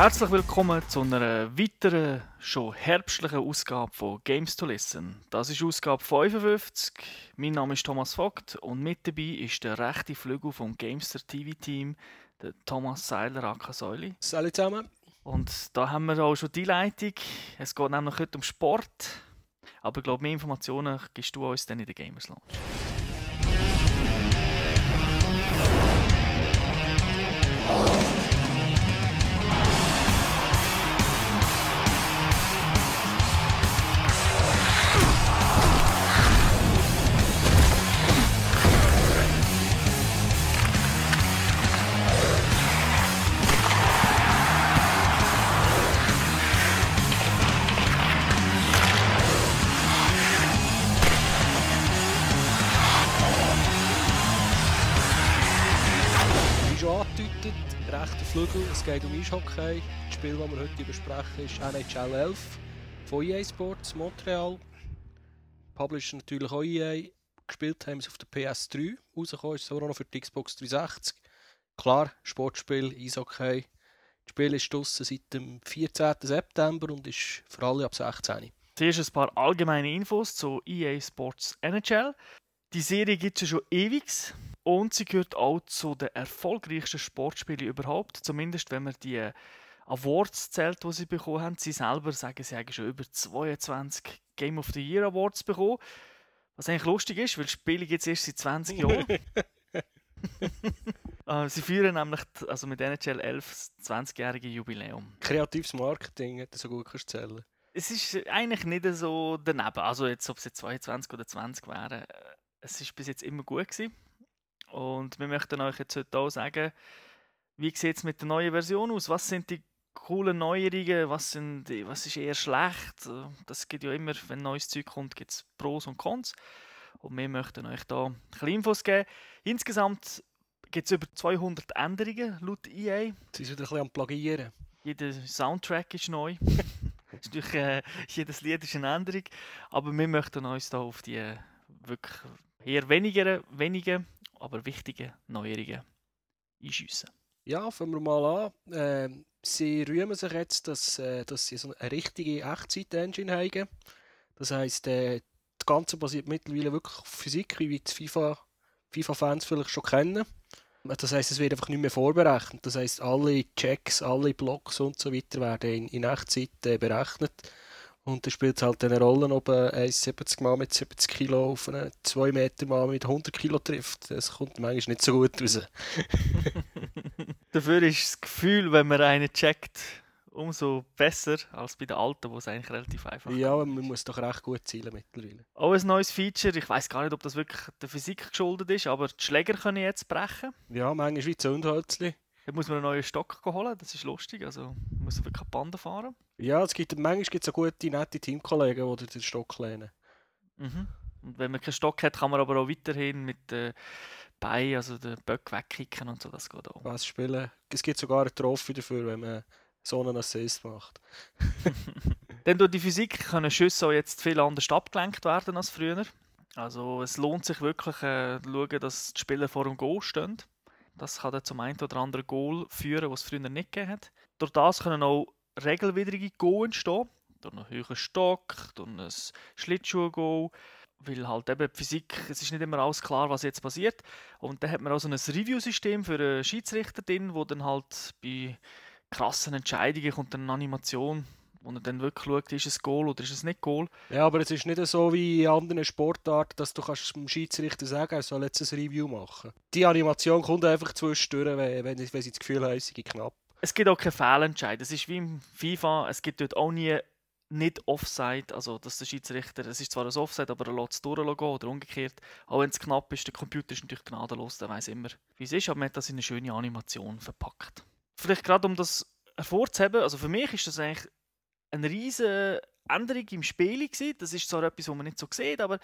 Herzlich willkommen zu einer weiteren, schon herbstlichen Ausgabe von Games to Listen. Das ist Ausgabe 55. Mein Name ist Thomas Vogt und mit dabei ist der rechte Flügel vom Gamester TV-Team, der Thomas Seiler Akasäuli. Salut zusammen. Und da haben wir auch schon die Leitung. Es geht nämlich heute um Sport. Aber ich glaube, mehr Informationen gibst du uns dann in der Gamers Lounge. Angedeutet, rechter Flügel, es geht um Eishockey. Das Spiel, das wir heute besprechen, ist NHL 11 von EA Sports Montreal. Publisher natürlich auch EA. Gespielt haben sie auf der PS3. Rausgekommen ist es auch noch für die Xbox 360. Klar, Sportspiel, Eishockey. Das Spiel ist seit dem 14. September und ist für alle ab 16. Zuerst ein paar allgemeine Infos zu EA Sports NHL. Die Serie gibt es ja schon ewig und sie gehört auch zu den erfolgreichsten Sportspielen überhaupt. Zumindest wenn man die Awards zählt, die sie bekommen haben. Sie selber sagen, sie haben schon über 22 Game of the Year Awards bekommen. Was eigentlich lustig ist, weil Spiele gibt es erst seit 20 Jahren. Äh, sie führen nämlich also mit NHL 11 das 20-jährige Jubiläum. Kreatives Marketing, hätte so gut kannst zählen. Es ist eigentlich nicht so daneben. Also jetzt, ob es jetzt 22 oder 20 wären, äh, es ist bis jetzt immer gut gewesen. Und wir möchten euch jetzt heute auch sagen, wie sieht es mit der neuen Version aus? Was sind die coolen Neuerungen? Was, sind was ist eher schlecht? Das gibt ja immer, wenn neues Zeug kommt, gibt es Pros und Cons. Und wir möchten euch da ein bisschen Infos geben. Insgesamt gibt es über 200 Änderungen laut EA. Sie sind wieder ein bisschen am Plagieren. Jeder Soundtrack ist neu. Ist natürlich, äh, jedes Lied ist eine Änderung. Aber wir möchten uns da auf die äh, wirklich eher weniger, wenigen, aber wichtigen Neuerungen einschiessen. Ja, fangen wir mal an. Ähm, sie rühmen sich jetzt, dass, äh, dass sie so eine richtige Echtzeit-Engine haben. Das heisst, äh, das Ganze basiert mittlerweile wirklich auf Physik, wie die FIFA, FIFA-Fans vielleicht schon kennen. Das heisst, es wird einfach nicht mehr vorberechnet. Das heisst, alle Checks, alle Blocks und so weiter werden in, in Echtzeit äh, berechnet. Und dann spielt es halt eine Rolle, ob ein 1,70 Mann mit 70 Kilo auf einen 2 Meter Mann mit 100 Kilo trifft. Das kommt manchmal nicht so gut raus. Dafür ist das Gefühl, wenn man einen checkt, umso besser als bei den alten, wo es eigentlich relativ einfach Ja, aber man muss doch recht gut zielen mittlerweile. Auch ein neues Feature. Ich weiß gar nicht, ob das wirklich der Physik geschuldet ist, aber die Schläger können jetzt brechen. Ja, manchmal wie Zündhölzli. Da muss man einen neuen Stock holen, das ist lustig. Also man muss wirklich Bande fahren. Ja, es gibt, manchmal gibt es auch gute, nette Teamkollegen, die den Stock lehnen. Mhm. Und wenn man keinen Stock hat, kann man aber auch weiterhin mit den Beinen, also den Böck wegkicken und so, das geht auch. Was spielen. Es gibt sogar eine Trophy dafür, wenn man so einen Assist macht. Dann durch die Physik können Schüsse auch jetzt viel anders abgelenkt werden als früher. Also es lohnt sich wirklich äh, zu schauen, dass die Spieler vor dem Goal stehen. Das kann dann zum einen oder anderen Goal führen, was es früher nicht gegeben hat. Durch das können auch regelwidrige Goal entstehen. Durch einen höheren Stock, durch ein Schlittschuh-Goal. Weil halt eben die Physik, es ist nicht immer alles klar, was jetzt passiert. Und dann hat man auch so ein Review-System für einen Schiedsrichter drin, wo dann halt bei krassen Entscheidungen kommt dann eine Animation, wo er dann wirklich schaut, ist es Goal oder ist es nicht Goal. Ja, aber es ist nicht so wie in anderen Sportarten, dass du kannst dem Schiedsrichter sagen, er soll jetzt ein Review machen. Die Animation kommt einfach zwischendurch, wenn, wenn, wenn sie das Gefühl haben, sie knapp. Es gibt auch keine Fehlentscheid. Es ist wie im FIFA, es gibt dort auch nie nicht Offside, also dass der Schiedsrichter, es ist zwar ein Offside, aber er lässt es durchgehen oder umgekehrt. Auch wenn es knapp ist, der Computer ist natürlich gnadenlos, der weiß immer, wie es ist, aber man hat das in eine schöne Animation verpackt. Vielleicht gerade um das hervorzuheben, also für mich ist das eigentlich eine riesige Änderung im Spiel gewesen. Das ist zwar etwas, was man nicht so sieht, aber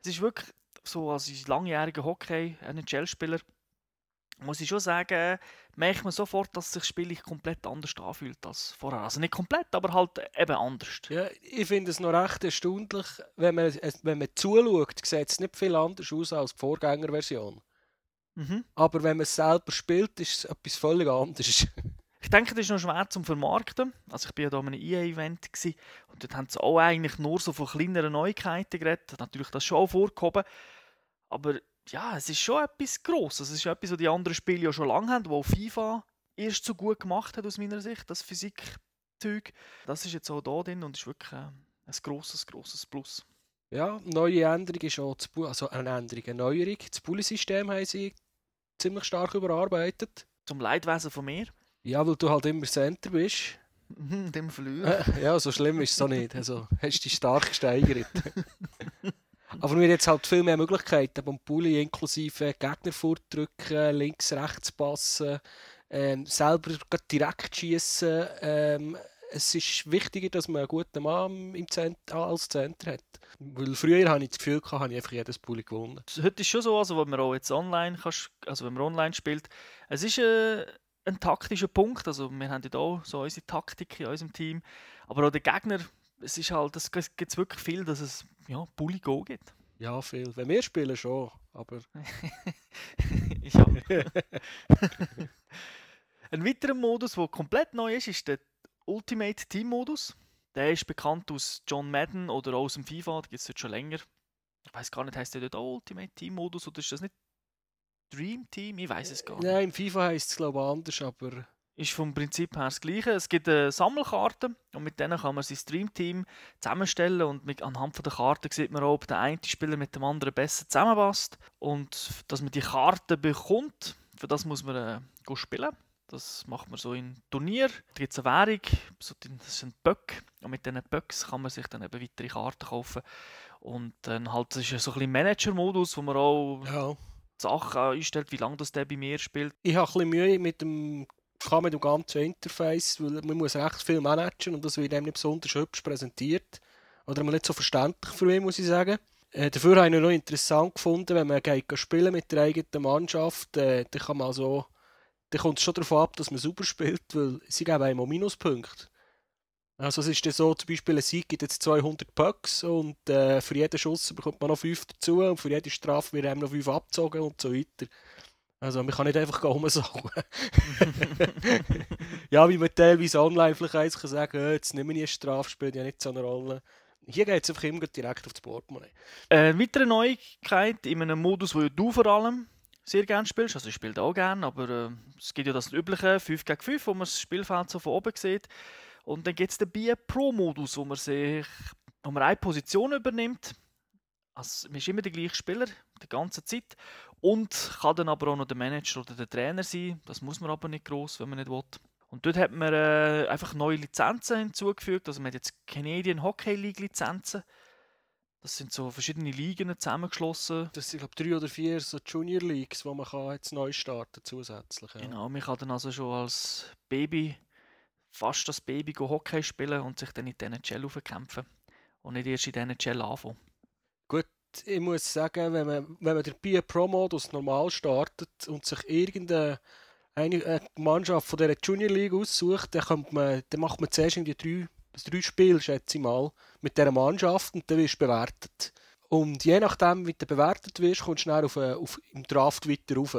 es ist wirklich so als langjähriger Hockey-NHL-Spieler muss ich schon sagen, merkt man sofort, dass sich das Spiel komplett anders anfühlt als vorher. Also nicht komplett, aber halt eben anders. Ja, ich finde es noch recht erstaunlich, wenn man, wenn man zuschaut, sieht es nicht viel anders aus als die Vorgängerversion. Mhm. Aber wenn man es selber spielt, ist es etwas völlig anderes. Ich denke, das ist noch schwer zum Vermarkten. Also ich war ja da an einem EA-Event und dort haben sie auch eigentlich nur so von kleineren Neuigkeiten geredet. Natürlich das schon auch vorgehoben. Aber ja, es ist schon etwas Grosses. Es ist etwas, was die anderen Spiele ja schon lange haben, wo FIFA erst so gut gemacht hat aus meiner Sicht, das Physikzeug. Das ist jetzt auch da drin und ist wirklich äh, ein grosses, grosses Plus. Ja, neue Änderung ist auch, also eine Änderung, eine Neuerung. Das Bully-System haben sie ziemlich stark überarbeitet. Zum Leidwesen von mir. Ja, weil du halt immer Center bist. Dem verlieren. ja, so schlimm ist es so nicht. Also hast du dich stark gesteigert. Aber wir haben jetzt halt viel mehr Möglichkeiten beim Bulli, inklusive Gegner vordrücken, links, rechts passen, ähm, selber direkt schießen. Ähm, es ist wichtiger, dass man einen guten Mann im Zentr, als Center hat. Weil früher habe ich das Gefühl, gehabt, habe ich einfach jedes Bulli gewonnen. Heute ist schon so, also wenn man auch jetzt online, kannst, also wenn man online spielt, es ist äh, ein taktischer Punkt. Also wir haben ja auch so unsere Taktik in unserem Team. Aber auch der Gegner, es ist halt, es gibt wirklich viel, dass es ja, Bully Go gibt. Ja, viel. Wenn wir spielen schon, aber... ja. Ein weiterer Modus, der komplett neu ist, ist der Ultimate Team Modus. Der ist bekannt aus John Madden oder aus dem FIFA, da gibt es schon länger. Ich weiß gar nicht, heißt der dort auch Ultimate Team Modus oder ist das nicht Dream Team? Ich weiß es gar nicht. Nein, im FIFA heißt es glaube ich anders, aber ist vom Prinzip her das Gleiche. Es gibt eine Sammelkarte und mit denen kann man sein Streamteam zusammenstellen und mit, anhand der Karte sieht man auch, ob der eine Spieler mit dem anderen besser zusammenpasst. Und dass man die Karte bekommt, für das muss man äh, spielen. Das macht man so in Turnier. Da gibt es eine Währung, so, das sind Böcke. Und mit diesen Böcks kann man sich dann eben weitere Karten kaufen. Und dann halt, das ist so ein bisschen Manager-Modus, wo man auch ja. Sachen einstellt, wie lange das der bei mir spielt. Ich habe ein bisschen Mühe mit dem mit dem ganzen Interface, weil man muss recht viel managen und das wird einem nicht besonders hübsch präsentiert. Oder nicht so verständlich für mich, muss ich sagen. Äh, dafür habe ich noch interessant gefunden, wenn man geht spielen mit der eigenen Mannschaft, äh, dann kann man so, dann kommt es schon darauf ab, dass man super spielt, weil sie geben einem auch Minuspunkte. Also es ist dann so, zum Beispiel ein Sieg gibt jetzt 200 Pucks und äh, für jeden Schuss bekommt man noch 5 dazu und für jede Strafe wird einem noch 5 abgezogen und so weiter. Also man kann nicht einfach rumsauen. ja, wie man teilweise online vielleicht eins kann sagen kann, jetzt nehmen wir eine Strafe, spielt ja nicht so eine Rolle. Hier geht es einfach immer direkt auf das Portemonnaie. Eine weitere Neuigkeit in einem Modus, wo du vor allem sehr gerne spielst, also ich spiele auch gerne, aber äh, es gibt ja das übliche 5 gegen 5, wo man das Spielfeld so von oben sieht. Und dann gibt es den BIA Pro-Modus, wo man sich wo man eine Position übernimmt. Also, man ist immer der gleiche Spieler, die ganze Zeit. Und kann dann aber auch noch der Manager oder der Trainer sein. Das muss man aber nicht groß, wenn man nicht will. Und dort hat man äh, einfach neue Lizenzen hinzugefügt. Also man hat jetzt Canadian Hockey League Lizenzen. Das sind so verschiedene Ligen zusammengeschlossen. Das sind glaube drei oder vier so Junior Leagues, wo man kann jetzt neu starten zusätzlich. Ja. Genau, man kann dann also schon als Baby fast das Baby Hockey spielen und sich dann in den NHL aufkämpfen und nicht erst in den NHL anfangen ich muss sagen, wenn man, wenn man den BIA Pro-Modus normal startet und sich irgendeine eine Mannschaft von dieser Junior League aussucht, dann, man, dann macht man zuerst in die drei, drei Spiele, schätze ich mal, mit dieser Mannschaft und dann wirst du bewertet. Und je nachdem, wie du bewertet wirst, kommst du schnell auf, auf, im Draft weiter rauf.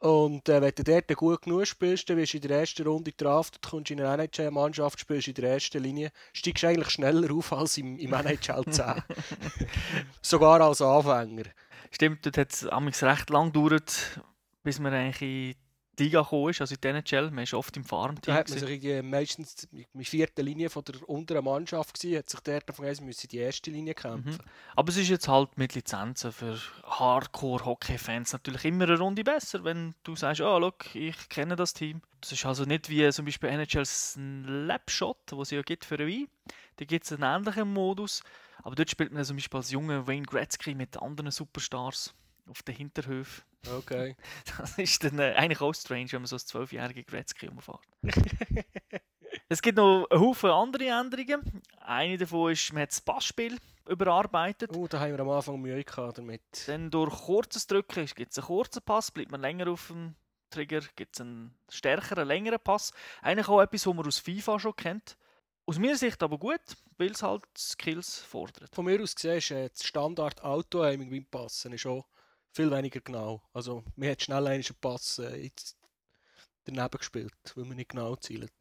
Und äh, wenn du dort gut genug spielst, dann wirst du in der ersten Runde draftet, kommst in eine NHL-Mannschaft, spielst in der ersten Linie, steigst eigentlich schneller auf als im, im NHL 10. Sogar als Anfänger. Stimmt, das hat recht lang gedauert, bis man eigentlich Liga gekommen ist, also in der NHL, man ist oft im Farmteam. Da hat man sich meistens mit vierten Linie von der unteren Mannschaft gewesen, hat sich der davon gesagt, müssen die erste Linie kämpfen. Mhm. Aber es ist jetzt halt mit Lizenzen für Hardcore-Hockey-Fans natürlich immer eine Runde besser, wenn du sagst, oh, look, ich kenne das Team. Das ist also nicht wie zum Beispiel NHL Snapshot, wo es ja gibt für ein Da gibt es einen ähnlichen Modus, aber dort spielt man zum Beispiel als junger Wayne Gretzky mit anderen Superstars auf den Hinterhöfen. Okay. Das ist dann äh, eigentlich auch strange, wenn man so als zwölfjährige Gretzky umfährt. es gibt noch Haufen andere Änderungen. Eine davon ist, man hat das Passspiel überarbeitet. Oh, da haben wir am Anfang Mühe gehabt damit. Dann durch kurzes Drücken gibt es einen kurzen Pass, bleibt man länger auf dem Trigger, gibt es einen stärkeren, längeren Pass. Eigentlich auch etwas, was man aus FIFA schon kennt. Aus meiner Sicht aber gut, weil es halt Skills fordert. Von mir aus gesehen ist äh, das Standard Auto-Aiming beim Passen ist auch viel weniger genau. Also, mir hat schnell einen Pass äh, daneben gespielt, weil man nicht genau zielt.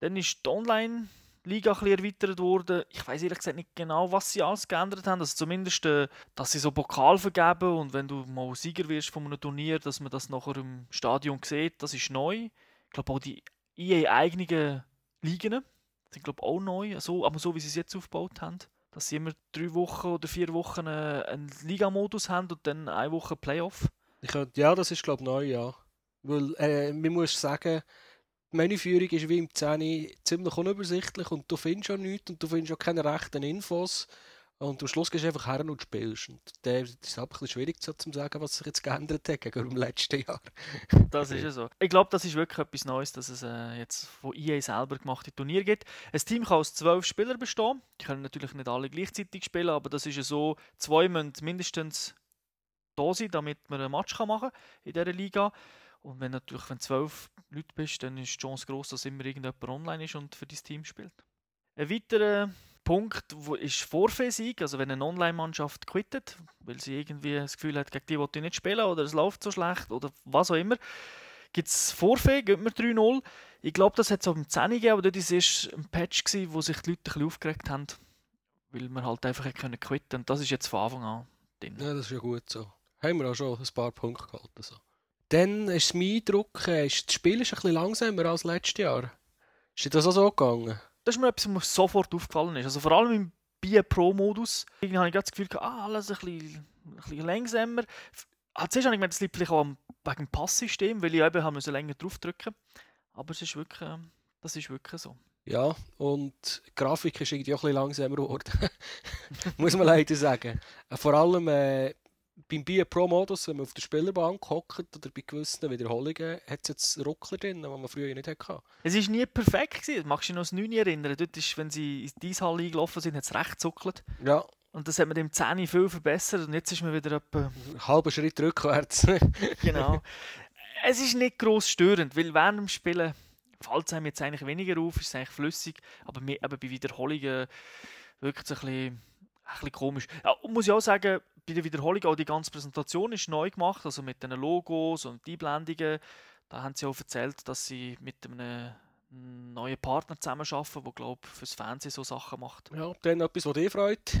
Dann ist die Online-Liga ein erweitert worden. Ich weiß ehrlich gesagt nicht genau, was sie alles geändert haben. Also zumindest, äh, dass sie so Pokal vergeben und wenn du mal Sieger wirst von einem Turnier, dass man das nachher im Stadion sieht, das ist neu. Ich glaube auch die EA-eigenen Ligen sind glaube auch neu, so, aber so wie sie es jetzt aufgebaut haben. Dass sie immer drei Wochen oder vier Wochen äh, einen Ligamodus haben und dann eine Woche Playoff. Ich könnte, ja, das ist glaube ich neu, ja. Weil äh, man muss sagen, die Menüführung ist wie im 10 ziemlich unübersichtlich und du findest auch nichts und du findest auch keine rechten Infos. Und am Schluss gehst du einfach her und spielst. Und das ist halt ein bisschen schwierig so zu sagen, was sich jetzt geändert hat gegenüber dem letzten Jahr. Das ist ja so. Ich glaube, das ist wirklich etwas Neues, dass es äh, jetzt von EA selber gemachte Turnier gibt. Ein Team kann aus zwölf Spielern bestehen. Die können natürlich nicht alle gleichzeitig spielen, aber das ist ja so, zwei müssen mindestens da sein, damit man ein Match kann machen in dieser Liga. Und wenn natürlich wenn zwölf Leute bist, dann ist die Chance groß, dass immer irgendjemand online ist und für dein Team spielt. Ein weiterer Punkt wo ist Vorfehlsieg, also wenn eine Online-Mannschaft quittet, weil sie irgendwie das Gefühl hat, gegen die will ich nicht spielen oder es läuft so schlecht oder was auch immer, gibt es Vorfee, geht man 3-0. Ich glaube, das hat es auch im 10 gegeben, aber dort war ein Patch, gewesen, wo sich die Leute ein bisschen aufgeregt haben, weil man halt einfach können quitten und das ist jetzt von Anfang an drin. Ja, das ist ja gut so. Haben wir auch schon ein paar Punkte gehalten. So. Dann ist mein Eindruck, äh, ist, das Spiel ist ein bisschen langsamer als letztes Jahr. Ist dir das auch so gegangen? Das ist mir etwas, was mir sofort aufgefallen ist. Also vor allem im Bier Pro-Modus. Irgendwie habe ich das Gefühl, ah, alles ein bisschen, ein bisschen langsamer. Ah, zuerst habe ich gemeint, das liegt vielleicht auch wegen dem Passsystem, weil ich eben haben länger draufdrücken Aber es ist wirklich, ähm, das ist wirklich so. Ja, und die Grafik ist irgendwie auch ein bisschen langsamer geworden. Muss man leider sagen. Vor allem äh, beim Bier Pro-Modus, wenn man auf der Spielerbank hockt oder bei gewissen Wiederholungen, hat es jetzt Ruckler drin, die man früher nicht hatte. Es war nie perfekt. Gewesen. Magst du dich noch das 9 erinnern? Dort ist, wenn sie in die Eishalle eingelaufen sind, hat es recht zuckelt. Ja. Und das hat man im 10 viel verbessert und jetzt ist man wieder etwa... Halben Schritt rückwärts. genau. Es ist nicht gross störend, weil während dem Spielen fällt es einem jetzt eigentlich weniger auf, ist es eigentlich flüssig, aber mehr, eben bei Wiederholungen wirkt es ein bisschen, ein bisschen komisch. Ja, muss ich auch sagen, bei der Wiederholung auch die ganze Präsentation ist neu gemacht, also mit den Logos und Einblendungen. Da haben sie auch erzählt, dass sie mit einem neuen Partner zusammenarbeiten, der glaube fürs Fernsehen so Sachen macht. Ja, dann etwas, was dich freut.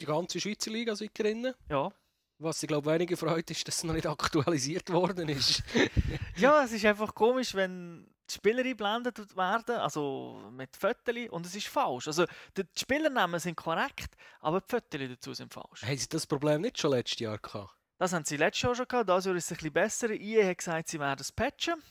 Die ganze Schweizer Liga sind drin. Ja. Was ich glaube weniger freut, ist, dass es noch nicht aktualisiert worden ist. ja, es ist einfach komisch, wenn die Spieler eingeblendet werden, also mit Fotos, und es ist falsch. Also die Spielernamen sind korrekt, aber die Fotos dazu sind falsch. Haben sie das Problem nicht schon letztes Jahr gehabt? Das haben sie letztes Jahr schon gehabt, das Jahr ist es ein bisschen besser. EA hat gesagt, sie werden es patchen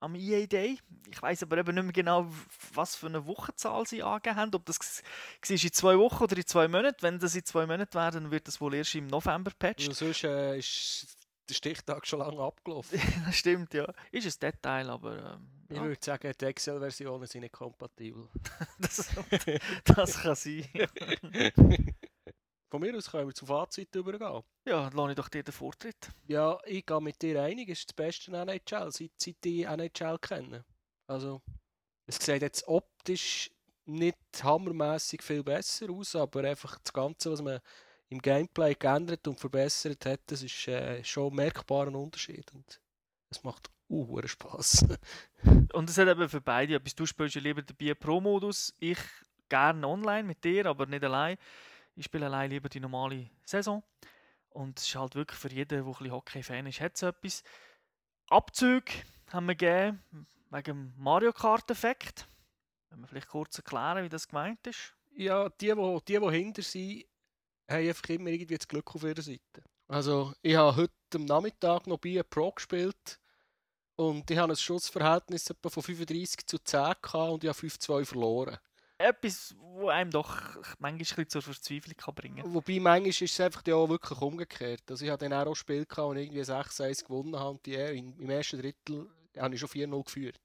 am EA Day. Ich weiß aber eben nicht mehr genau, was für eine Wochenzahl sie angegeben haben. Ob das war in zwei Wochen oder in zwei Monaten. Wenn das in zwei Monaten wäre, dann wird das wohl erst im November patchen. Und sonst äh, ist der Stichtag schon lange abgelaufen. das stimmt, ja. Ist ein Detail, aber... Ähm, ich ja. würde sagen, die Excel-Versionen sind nicht kompatibel. das, das kann sein. Von mir aus können wir zum Fazit übergehen. Ja, dann lasse ich doch dir den Vortritt. Ja, ich gehe mit dir einig, es ist das beste NHL, seit, seit ich NHL kenne. Also, es sieht jetzt optisch nicht hammermäßig viel besser aus, aber einfach das Ganze, was man im Gameplay geändert und verbessert hat, das ist äh, schon ein merkbarer Unterschied. Und es macht uh, Spaß. und es hat eben für beide etwas. Du spielst ja lieber den Pro-Modus, ich gerne online mit dir, aber nicht allein. Ich spiele allein lieber die normale Saison. Und es ist halt wirklich für jeden, der ein bisschen Hockey-Fan ist, hat es etwas. Abzüge haben wir gegeben wegen dem Mario Kart-Effekt. Wenn wir vielleicht kurz erklären, wie das gemeint ist. Ja, die, die, die, die hinter sind, haben einfach immer irgendwie das Glück auf ihrer Seite. Also, ich habe heute am Nachmittag noch bei Pro gespielt und ich habe ein Schussverhältnis etwa von 35 zu 10 gehabt und ich habe 5-2 verloren etwas, wo einem doch manchmal zur Verzweiflung kann bringen kann. Wobei manchmal ist es einfach ja auch wirklich umgekehrt. Also ich hatte dann auch Spiel gehabt und irgendwie 6-1 gewonnen habe und die, im ersten Drittel habe ich schon 4-0 geführt.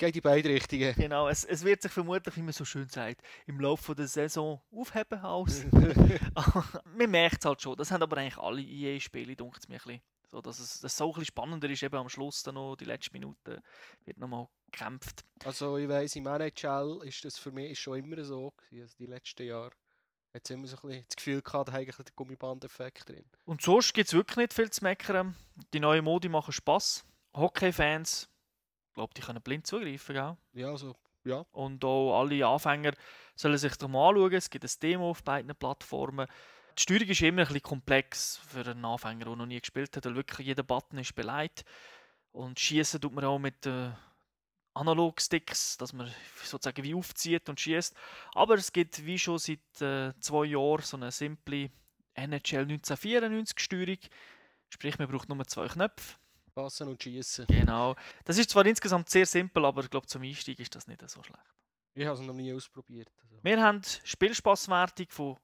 Geht in beide Richtungen. Genau, es, es wird sich vermutlich, wie man so schön sagt, im Laufe der Saison aufheben aus. man merkt es halt schon. Das haben aber eigentlich alle EA-Spiele, denkt es mir ein bisschen. So, dass es dass so ein bisschen spannender ist, eben am Schluss dann noch, die letzten Minuten, wird nochmal gekämpft. Also ich weiss, im NHL ist das für mich schon immer so also die letzten Jahre. Hat immer so ein bisschen das Gefühl gehabt, da eigentlich der Gummiband-Effekt drin. Und sonst gibt es wirklich nicht viel zu meckern. Die neuen Modi machen Spass. Hockey-Fans glaube, die können blind zugreifen, gell? Ja, also, ja. Und auch alle Anfänger sollen sich das mal anschauen. Es gibt ein Demo auf beiden Plattformen. Die Steuerung ist immer ein bisschen komplex für einen Anfänger, der noch nie gespielt hat, weil wirklich jeder Button ist beleidigt. Und schießen tut man auch mit äh, Analog-Sticks, dass man sozusagen wie aufzieht und schießt. Aber es gibt wie schon seit äh, zwei Jahren so eine simple NHL 1994 Steuerung. Sprich, man braucht nur zwei Knöpfe. Passen und schießen. Genau. Das ist zwar insgesamt sehr simpel, aber ich glaube, zum Einstieg ist das nicht so schlecht. Ich habe es noch nie ausprobiert. Also. Wir haben Spielspaßwertung von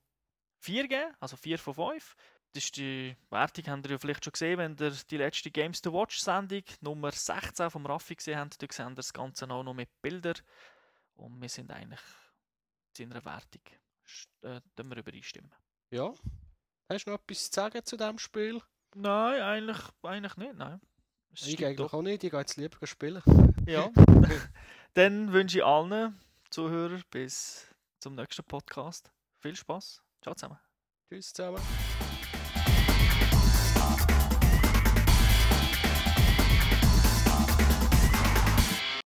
4 gegeben, also 4 von 5. Das ist die Wertung, habt ihr ja vielleicht schon gesehen, wenn ihr die letzte Games to Watch Sendung Nummer 16 vom Raffi gesehen habt. Da seht ihr das Ganze auch noch mit Bildern. Und wir sind eigentlich zu einer Wertung. Äh, wir übereinstimmen. Ja. Hast du noch etwas zu sagen zu diesem Spiel? Nein, eigentlich, eigentlich nicht. Nein. Es ich eigentlich auch nicht. Ich gehe jetzt lieber spielen. Ja. Dann wünsche ich allen Zuhörern bis zum nächsten Podcast viel Spaß. Ciao zusammen. Tschüss zusammen.